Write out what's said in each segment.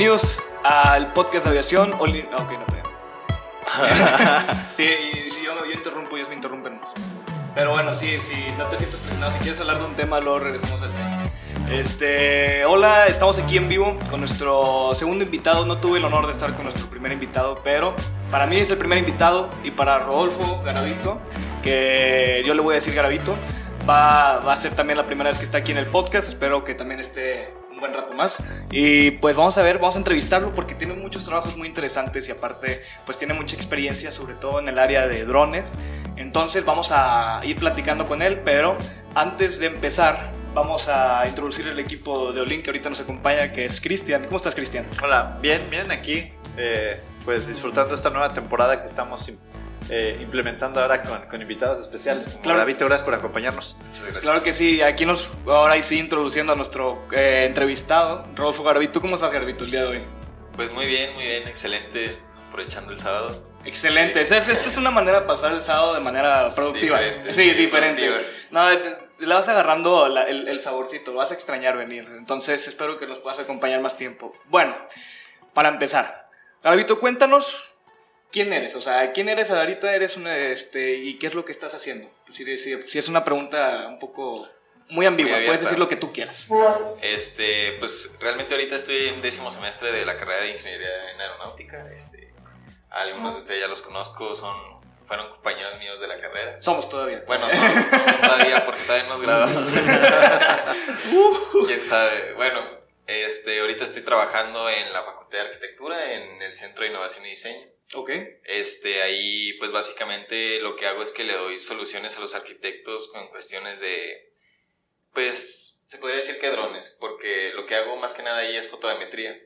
Bienvenidos al podcast de aviación. Oli- no, ok, no te Sí, y si yo, yo interrumpo, ellos me interrumpen. Pero bueno, sí, sí, no te sientes presionado. Si quieres hablar de un tema, luego regresamos al tema. Este, hola, estamos aquí en vivo con nuestro segundo invitado. No tuve el honor de estar con nuestro primer invitado, pero para mí es el primer invitado y para Rodolfo Garavito, que yo le voy a decir Garavito, va, va a ser también la primera vez que está aquí en el podcast. Espero que también esté buen rato más. Y pues vamos a ver, vamos a entrevistarlo porque tiene muchos trabajos muy interesantes y aparte pues tiene mucha experiencia, sobre todo en el área de drones. Entonces vamos a ir platicando con él, pero antes de empezar vamos a introducir el equipo de Olin que ahorita nos acompaña, que es Cristian. ¿Cómo estás, Cristian? Hola, bien, bien, aquí, eh, pues disfrutando esta nueva temporada que estamos eh, implementando ahora con, con invitados especiales. Como Claro. Gravito, gracias por acompañarnos. Muchas gracias. Claro que sí, aquí nos, ahora sí introduciendo a nuestro eh, entrevistado, Rodolfo Garbito. ¿Cómo estás, Garbito, el día de hoy? Pues muy bien, muy bien, excelente. Aprovechando el sábado. Excelente. Es- Esta es una manera de pasar el sábado de manera productiva. Diferente, sí, sí, diferente. productiva. No, le vas agarrando la- el, el saborcito, lo vas a extrañar venir. Entonces espero que nos puedas acompañar más tiempo. Bueno, para empezar, Garbito, cuéntanos quién eres. O sea, quién eres ahorita, eres una, este, y qué es lo que estás haciendo. Si, si- si es una pregunta un poco muy ambigua, Muy puedes decir lo que tú quieras. Este, pues realmente ahorita estoy en décimo semestre de la carrera de ingeniería en aeronáutica. Este, algunos de ustedes ya los conozco, son, fueron compañeros míos de la carrera. Somos todavía. Bueno, somos, somos todavía porque todavía no nos graduamos. Quién sabe. Bueno, este, ahorita estoy trabajando en la Facultad de Arquitectura, en el Centro de Innovación y Diseño. Ok. Este, ahí pues básicamente lo que hago es que le doy soluciones a los arquitectos con cuestiones de, pues se podría decir que drones, porque lo que hago más que nada ahí es fotometría.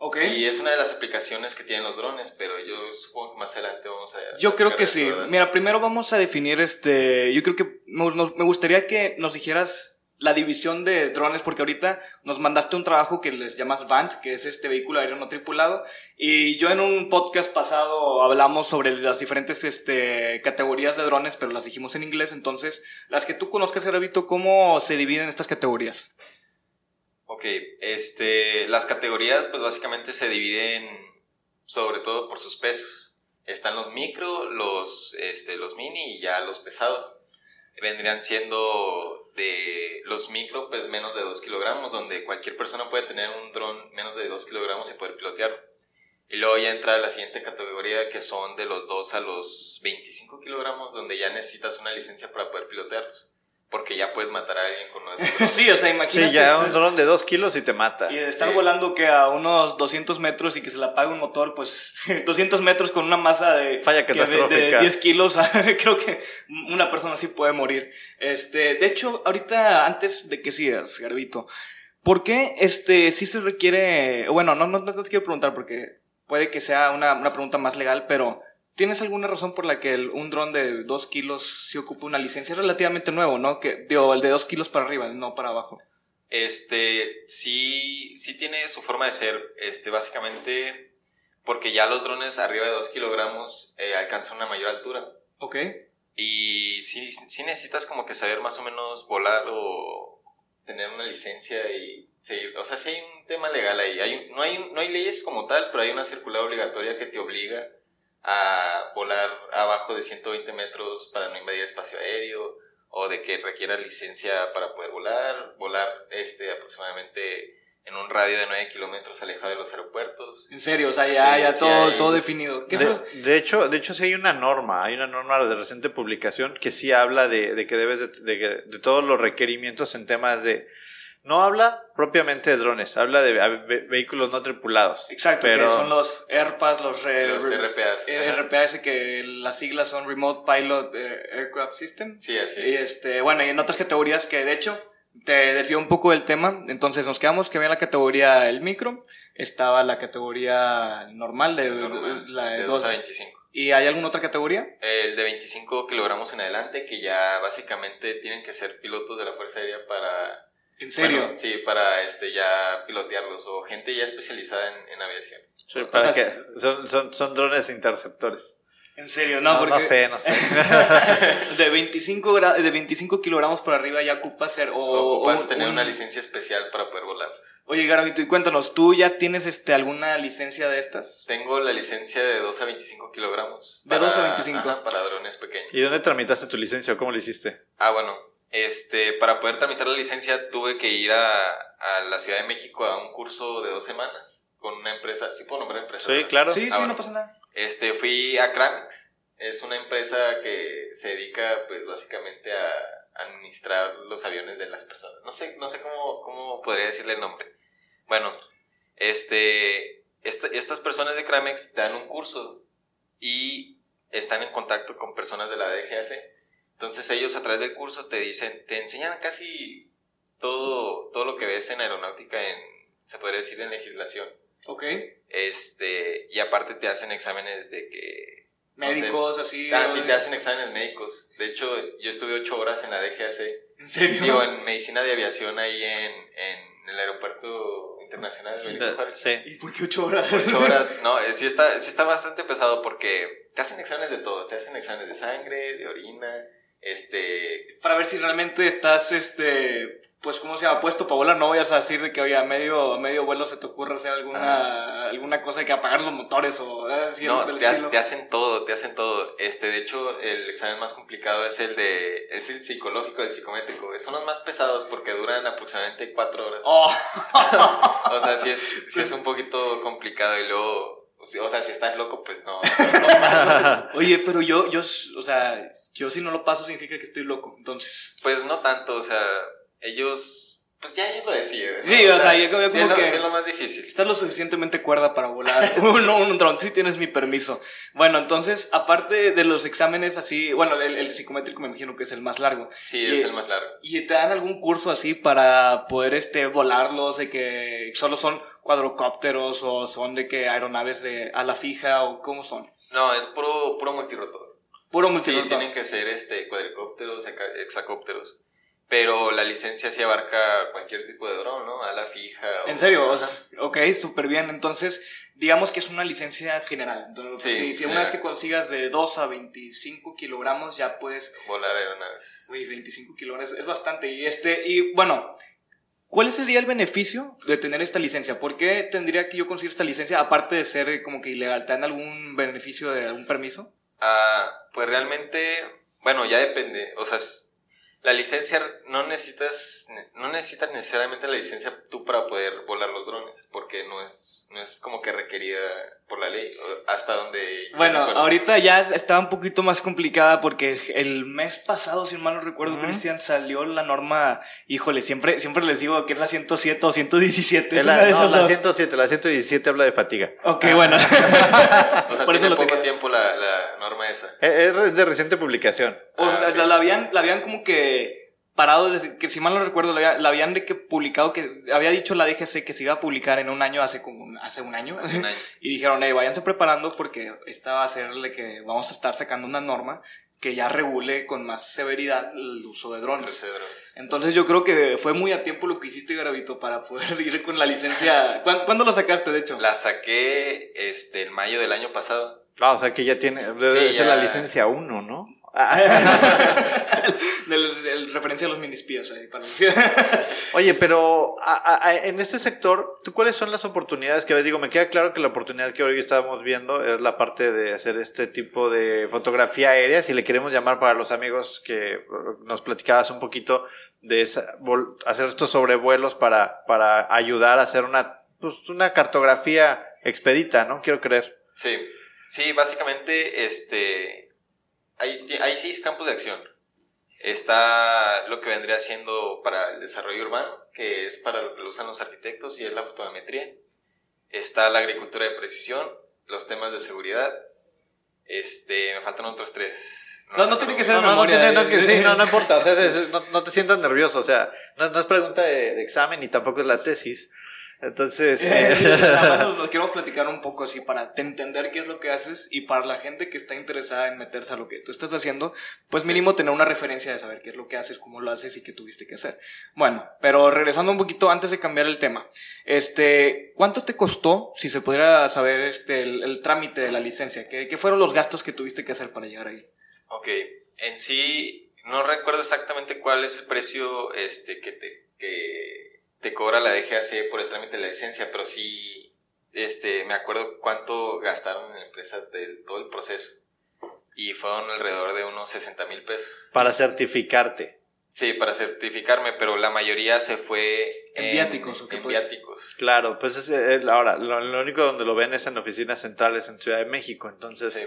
Ok. Y es una de las aplicaciones que tienen los drones, pero yo supongo que más adelante vamos a... Yo creo que sí. Mira, primero vamos a definir este. Yo creo que me, nos- me gustaría que nos dijeras la división de drones, porque ahorita nos mandaste un trabajo que les llamas VANT, que es este vehículo aéreo no tripulado. Y yo en un podcast pasado hablamos sobre las diferentes este, categorías de drones, pero las dijimos en inglés. Entonces, las que tú conozcas, Gravito, ¿cómo se dividen estas categorías? Ok, este, las categorías pues básicamente se dividen sobre todo por sus pesos. Están los micro, los, este, los mini y ya los pesados. Vendrían siendo de los micro pues menos de 2 kilogramos, donde cualquier persona puede tener un dron menos de 2 kilogramos y poder pilotearlo. Y luego ya entra la siguiente categoría que son de los 2 a los 25 kilogramos, donde ya necesitas una licencia para poder pilotearlos. Porque ya puedes matar a alguien con uno de esos sí, o sea, imagínate. Sí, ya un dron de 2 kilos y te mata. Y de estar Sí. volando que a unos 200 metros y que se le apague un motor, pues 200 metros con una masa de, Falla que de- de, catastrófica. 10 kilos, creo que una persona sí puede morir. Este, de hecho, ahorita, antes de que sigas, Garbito, ¿por qué este, sí se requiere, bueno, no, no, no te quiero preguntar porque puede que sea una, una pregunta más legal, pero ¿tienes alguna razón por la que el- un dron de 2 kilos sí ocupa una licencia? Es relativamente nuevo, ¿no? Que, digo, el de 2 kilos para arriba, no para abajo. Este, sí, sí tiene su forma de ser, este, básicamente, porque ya los drones arriba de 2 kilogramos eh, alcanzan una mayor altura. ¿Ok? Y sí, sí necesitas como que saber más o menos volar o tener una licencia y seguir. O sea, sí hay un tema legal ahí. Hay, no, hay, no hay leyes como tal, pero hay una circular obligatoria que te obliga a volar abajo de 120 metros para no invadir espacio aéreo o de que requiera licencia para poder volar, volar este aproximadamente en un radio de 9 kilómetros alejado de los aeropuertos. En serio, o sea, ya, Sí, ya sí todo, todo definido. ¿Qué De, de hecho, de hecho sí hay una norma, hay una norma de reciente publicación que sí habla de, de que debes de, de que- de todos los requerimientos en temas de no habla propiamente de drones, habla de ve- vehículos no tripulados. Exacto, pero que son los AirPads, los, re- Los RPAs. eh, ajá. RPAS, que las siglas son Remote Pilot eh, Aircraft System. Sí, así Y es. este, bueno, y en otras categorías que de hecho te desvió un poco del tema. Entonces nos quedamos que había la categoría el micro, estaba la categoría normal de, Normal, la de de 2. 2 a 25. ¿Y hay alguna otra categoría? El de 25 kilogramos en adelante, que ya básicamente tienen que ser pilotos de la Fuerza Aérea para... ¿En serio? Bueno, sí, para este ya pilotearlos o gente ya especializada en, en aviación. Sí, para O sea, que son, son, son drones interceptores. En serio, no, No, porque no sé, no sé. de 25 gra- de 25 kilogramos para arriba ya ocupas ser o Ocupas o tener un- una licencia especial para poder volarlos. Oye, Garavito, y cuéntanos, ¿tú ya tienes este alguna licencia de estas? Tengo la licencia de 2 a 25 kilogramos. De 2 a 25. ajá, para drones pequeños. ¿Y dónde tramitaste tu licencia o cómo lo hiciste? Ah, bueno, este, para poder tramitar la licencia tuve que ir a, a la Ciudad de México a un curso de dos semanas con una empresa, ¿sí puedo nombrar empresa? Sí, verdad? claro. Sí, sí, Ah, bueno. no pasa nada. Este, fui a Cramix. Es una empresa que se dedica, pues, básicamente a administrar los aviones de las personas. No sé, no sé cómo, cómo podría decirle el nombre. Bueno, este, esta- estas personas de Cramex dan un curso y están en contacto con personas de la DGAC. Entonces ellos a través del curso te dicen, te enseñan casi todo, todo lo que ves en aeronáutica en, se podría decir, en legislación. Ok. Este, y aparte te hacen exámenes de que... no sé. Médicos, así. Ah, sí, te hacen exámenes médicos. De hecho, yo estuve ocho horas en la DGAC. ¿En serio? Digo, en medicina de aviación ahí en, en el aeropuerto internacional de Benito Juárez. Sí. ¿Y por qué 8 horas? Ocho horas. No, eh, sí está, sí está bastante pesado porque te hacen exámenes de todo. Te hacen exámenes de sangre, de orina, este... Para ver si realmente estás, este, pues, ¿cómo se llama? Puesto para volar. No vayas a decir de que, oye, a medio, a medio vuelo se te ocurre hacer alguna, alguna cosa que apagar los motores o eh, así No, te, ha- te hacen todo, te hacen todo. Este, de hecho, el examen más complicado es el de, es el psicológico, el psicométrico. Son los más pesados porque duran aproximadamente cuatro horas. Oh. O sea, sí es, sí es un poquito complicado y luego, o sea, si estás loco, pues no, no, no pasas. Oye, pero yo, yo, o sea, yo si no lo paso significa que estoy loco, entonces. Pues no tanto, o sea, ellos, pues ya ellos lo decían. ¿no? Sí, o sea, yo como- sí como es lo, que- sí es lo más difícil. Estás lo suficientemente cuerda para volar un, un dron, si tienes mi permiso. Bueno, entonces, aparte de los exámenes así, bueno, el, el psicométrico me imagino que es el más largo. Sí, Y- es el más largo. ¿Y te dan algún curso así para poder este, volarlos, de que solo son cuadrocópteros o son de que aeronaves de a la fija o cómo son? No, es puro, puro multirotor. Puro Sí, multirotor. tienen que ser este, cuadricópteros, hexacópteros. Pero la licencia sí abarca cualquier tipo de dron, ¿no? A la fija. o- ¿En serio? Sea, ok, súper bien. Entonces, digamos que es una licencia general. Entonces, Sí, si, si una vez que consigas de 2 a 25 kilogramos, ya puedes Volar aeronaves. Uy, 25 kilómetros es bastante. Y este, y bueno, ¿cuál sería el beneficio de tener esta licencia? ¿Por qué tendría que yo conseguir esta licencia? Aparte de ser eh, como que ilegal, ¿te algún beneficio de algún permiso? Ah, pues realmente, bueno, ya depende. O sea, la licencia no necesitas, no necesitas necesariamente la licencia tú para poder volar los drones, porque no es, no es como que requerida por la ley, hasta donde. Bueno, ahorita ya está un poquito más complicada porque el mes pasado, si mal no recuerdo, Ujú. Cristian, salió la norma, híjole, siempre, siempre les digo que es la 107 o 117, es Es la, una de no, esas la dos. 107, la 117 habla de fatiga. Ok, bueno. O sea, por eso tiene lo poco tenía. tiempo la, la norma esa. Eh, Es de reciente publicación. O sea, Ah, la, la habían, la habían como que parado, desde- que si mal no recuerdo, la, había- la habían de que publicado, que había dicho la DGC que se iba a publicar en un año, hace como un, hace un año. Hace un año. y dijeron, hey, váyanse preparando porque esta va a ser la que vamos a estar sacando una norma que ya regule con más severidad el uso de drones. Entonces yo creo que fue muy a tiempo lo que hiciste, Garavito, para poder ir con la licencia. ¿Cuándo, cuándo lo sacaste, de hecho? La saqué este, en mayo del año pasado. Ah, o sea que ya tiene, debe Sí, ser ya. la licencia 1, ¿no? del, referencia a los ahí para Oye, pero en este sector, ¿tú cuáles son las oportunidades que ves? Digo, me queda claro que la oportunidad que hoy estamos viendo es la parte de hacer este tipo de fotografía aérea, si le queremos llamar para los amigos que nos platicabas un poquito de hacer estos sobrevuelos para, para ayudar a hacer una, pues, una cartografía expedita, ¿no? Quiero creer. Sí, sí, básicamente este, hay, hay seis campos de acción. Está lo que vendría siendo para el desarrollo urbano, que es para lo que lo usan los arquitectos y es la fotometría. Está la agricultura de precisión, los temas de seguridad. Este, me faltan otros tres. No, no, tiene que ser no, memoria. No, no, no, importa, o sea, no, te sientas nervioso, o sea, no, es pregunta de, de, examen ni tampoco es la tesis. Entonces, eh, lo queremos platicar un poco así para entender qué es lo que haces y para la gente que está interesada en meterse a lo que tú estás haciendo, pues mínimo tener una referencia de saber qué es lo que haces, cómo lo haces y qué tuviste que hacer. Bueno, pero regresando un poquito antes de cambiar el tema, este, ¿cuánto te costó, si se pudiera saber, este, el, trámite de la licencia? ¿Qué, ¿Qué, fueron los gastos que tuviste que hacer para llegar ahí? Ok, en sí, no recuerdo exactamente cuál es el precio, este, que te, que te cobra la DGAC por el trámite de la licencia, pero sí, este, me acuerdo cuánto gastaron en la empresa de todo el proceso. Y fueron alrededor de unos 60 mil pesos. Para certificarte. Sí, para certificarme, pero la mayoría se fue en, viáticos. ¿o en viáticos. Claro, pues es, ahora, lo, único donde lo ven es en oficinas centrales en Ciudad de México, entonces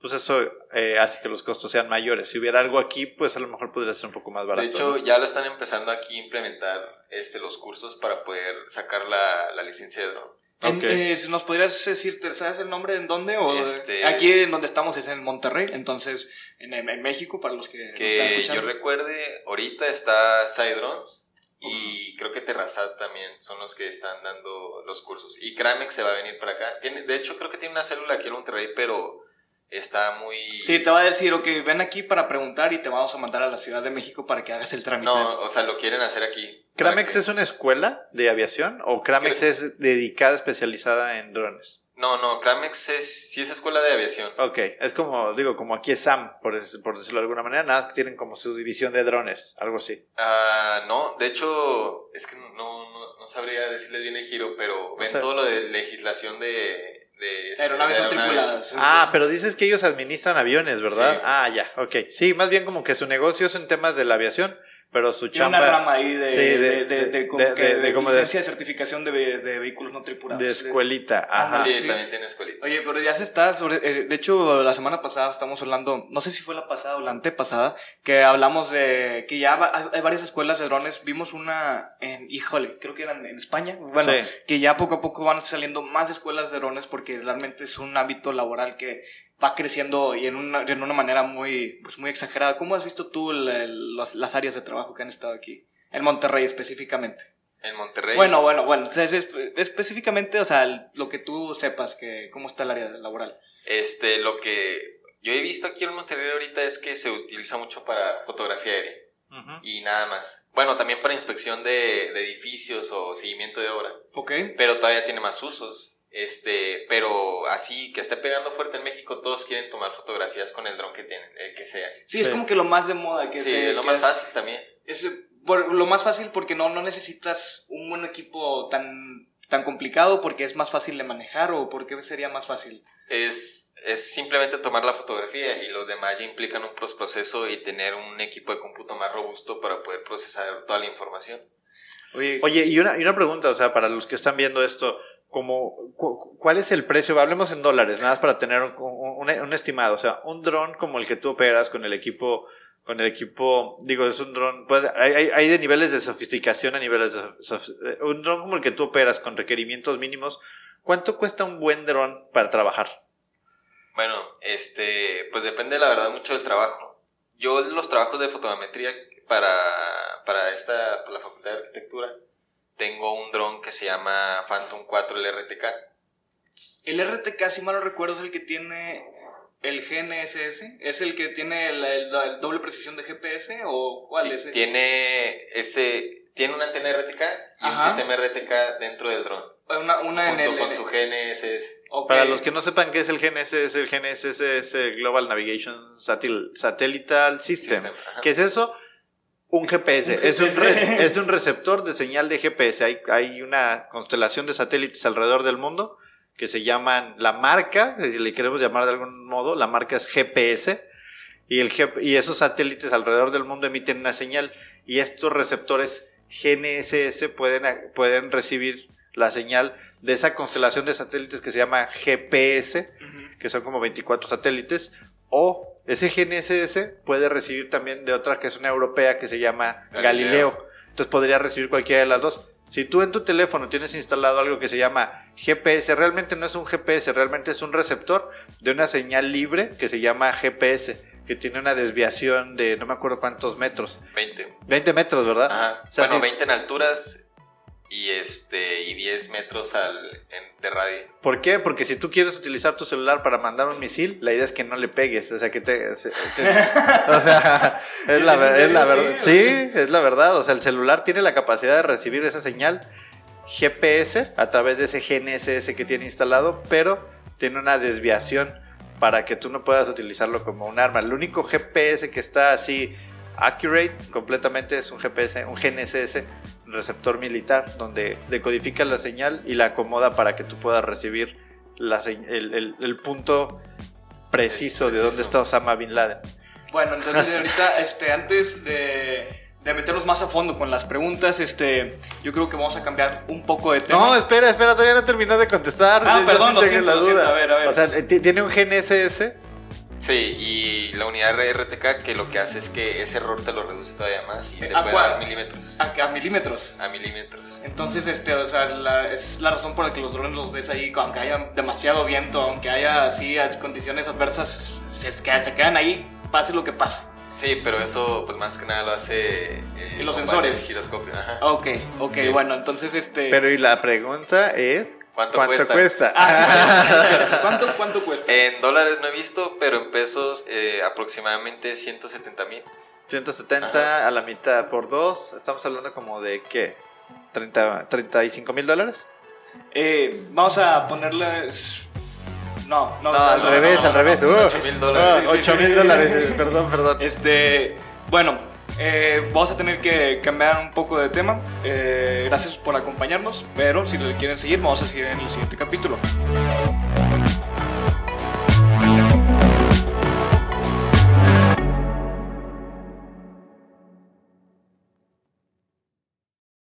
pues eso eh, hace que los costos sean mayores. Si hubiera algo aquí, pues a lo mejor podría ser un poco más barato. De hecho, ya lo están empezando aquí a implementar este, los cursos para poder sacar la, la licencia de drone. Okay. Eh, ¿Nos podrías decir, ¿sabes el nombre en dónde? O este, aquí en donde estamos es en Monterrey, entonces en, en México, para los que... Que yo recuerde, ahorita está Drones y creo que Terrazat también son los que están dando los cursos. Y Cramex se va a venir para acá. Tiene, de hecho, creo que tiene una célula aquí en Monterrey, pero está muy... Sí, te va a decir, ok, ven aquí para preguntar y te vamos a mandar a la Ciudad de México para que hagas el trámite. No, o sea, lo quieren hacer aquí. ¿Cramex es una escuela de aviación o Cramex es dedicada, especializada en drones? No, no, Cramex es, sí es escuela de aviación. Ok, es como, digo, como aquí es SAM, por, por decirlo de alguna manera, nada, tienen como su división de drones, algo así. Ah, no, de hecho, es que no, no, no sabría decirles bien el giro, pero ven todo lo de legislación de de, este, aeronaves, tripuladas. Ah, pero dices que ellos administran aviones, ¿verdad? Ah, ya, ok. Sí, más bien como que su negocio es en temas de la aviación pero su chamba... una rama ahí de, de, de, de, como de, licencia de, certificación de, vehículos no tripulados. De escuelita, ajá. Sí, también tiene escuelita. Oye, pero ya se está sobre... Eh, de hecho, la semana pasada estamos hablando, no sé si fue la pasada o la antepasada, que hablamos de que ya hay varias escuelas de drones. Vimos una en, híjole, creo que eran en España. Bueno, que ya poco a poco van saliendo más escuelas de drones porque realmente es un hábito laboral que va creciendo y en una, en una manera muy, pues muy exagerada. ¿Cómo has visto tú las áreas de trabajo que han estado aquí? En Monterrey específicamente. En Monterrey. Bueno, bueno, bueno. específicamente, o sea, lo que tú sepas, que cómo está el área laboral. Este, lo que yo he visto aquí en Monterrey ahorita es que se utiliza mucho para fotografía aérea. Y nada más. Bueno, también para inspección de, de edificios o seguimiento de obra. Ok. Pero todavía tiene más usos. Este, pero así que esté pegando fuerte en México, todos quieren tomar fotografías con el dron que tienen, el que sea. Sí, es como que lo más de moda que Sí, lo más fácil también. Es lo más fácil porque no, no necesitas un buen equipo tan, tan complicado porque es más fácil de manejar o porque sería más fácil. Es, es simplemente tomar la fotografía y los demás ya implican un proceso y tener un equipo de cómputo más robusto para poder procesar toda la información. Oye, Oye y, una, y una pregunta, o sea, para los que están viendo esto, como, ¿cuál es el precio? Hablemos en dólares, nada más para tener un, estimado. O sea, un dron como el que tú operas con el equipo, con el equipo, digo, es un dron, pues, hay, hay, de niveles de sofisticación a niveles de, eh, un dron como el que tú operas con requerimientos mínimos, ¿cuánto cuesta un buen dron para trabajar? Bueno, este, pues depende la verdad mucho del trabajo. Yo los trabajos de fotometría para, para esta, para la Facultad de Arquitectura, tengo un dron que se llama Phantom 4, el RTK. El RTK, si mal no recuerdo, es el que tiene el GNSS. ¿Es el que tiene la doble precisión de GPS o cuál es? Tiene ese tiene una antena RTK y un sistema RTK dentro del dron. Una, una en Junto el. con su GNSS. Ok. Para los que no sepan qué es el GNSS, el GNSS es el Global Navigation Satel- Satellite System. System. ¿Qué es eso? Un GPS. Un Es, un re- es un receptor de señal de GPS. Hay, hay una constelación de satélites alrededor del mundo que se llaman la marca, si le queremos llamar de algún modo, la marca es GPS. Y, el y esos satélites alrededor del mundo emiten una señal. Y estos receptores GNSS pueden, pueden recibir la señal de esa constelación de satélites que se llama GPS que son como 24 satélites, o ese GNSS puede recibir también de otra que es una europea que se llama Galileo. Galileo. Entonces podría recibir cualquiera de las dos. Si tú en tu teléfono tienes instalado algo que se llama GPS, realmente no es un GPS, realmente es un receptor de una señal libre que se llama GPS, que tiene una desviación de no me acuerdo cuántos metros. 20. 20 metros, ¿verdad? Ajá. O sea, bueno, sí. 20 en alturas y este y 10 metros al, en- de radio. ¿Por qué? Porque si tú quieres utilizar tu celular para mandar un misil, la idea es que no le pegues, o sea, que te... se- te- o sea, es la, verdad. Sí, es la verdad, o sea, el celular tiene la capacidad de recibir esa señal GPS a través de ese GNSS que tiene instalado, pero tiene una desviación para que tú no puedas utilizarlo como un arma. El único GPS que está así accurate completamente es un GPS, un GNSS, receptor militar, donde decodifica la señal y la acomoda para que tú puedas recibir la el, el- el punto preciso Es de dónde está Osama Bin Laden. Bueno, entonces ahorita, este, antes de, de meternos más a fondo con las preguntas, este, yo creo que vamos a cambiar un poco de tema. No, espera, espera, todavía no terminó de contestar. Ah, Yo- perdón, lo siento, la lo siento. duda. A ver, a ver. O sea, ti- tiene un GNSS. Sí, y la unidad RTK que lo que hace es que ese error te lo reduce todavía más y te ¿A puede cuál? dar milímetros. a, a milímetros. A milímetros. Entonces, este, o sea, la- es la razón por la que los drones los ves ahí, aunque haya demasiado viento, aunque haya así as- condiciones adversas, se, se quedan, se quedan ahí, pase lo que pase. Sí, pero eso pues más que nada lo hace... eh, Y los sensores. varios giroscopios, ajá. Ok, ok, Sí. bueno, entonces, este... Pero y la pregunta es: ¿Cuánto ¿Cuánto, cuesta? cuesta? Ah, sí, sí, sí, sí. ¿Cuánto, ¿Cuánto cuesta? En dólares no he visto, pero en pesos eh, aproximadamente 170 mil. 170 a la mitad por dos. Estamos hablando como de qué? 30, 35 mil dólares. Eh, vamos a ponerles... No, no, No, al no, revés, no, al revés. no. Uh, 8,000 dólares. uh, Sí, sí, 8 sí. mil dólares. Perdón, perdón. Este, bueno, eh, vamos a tener que cambiar un poco de tema. Eh, gracias por acompañarnos, pero si le quieren seguir, vamos a seguir en el siguiente capítulo.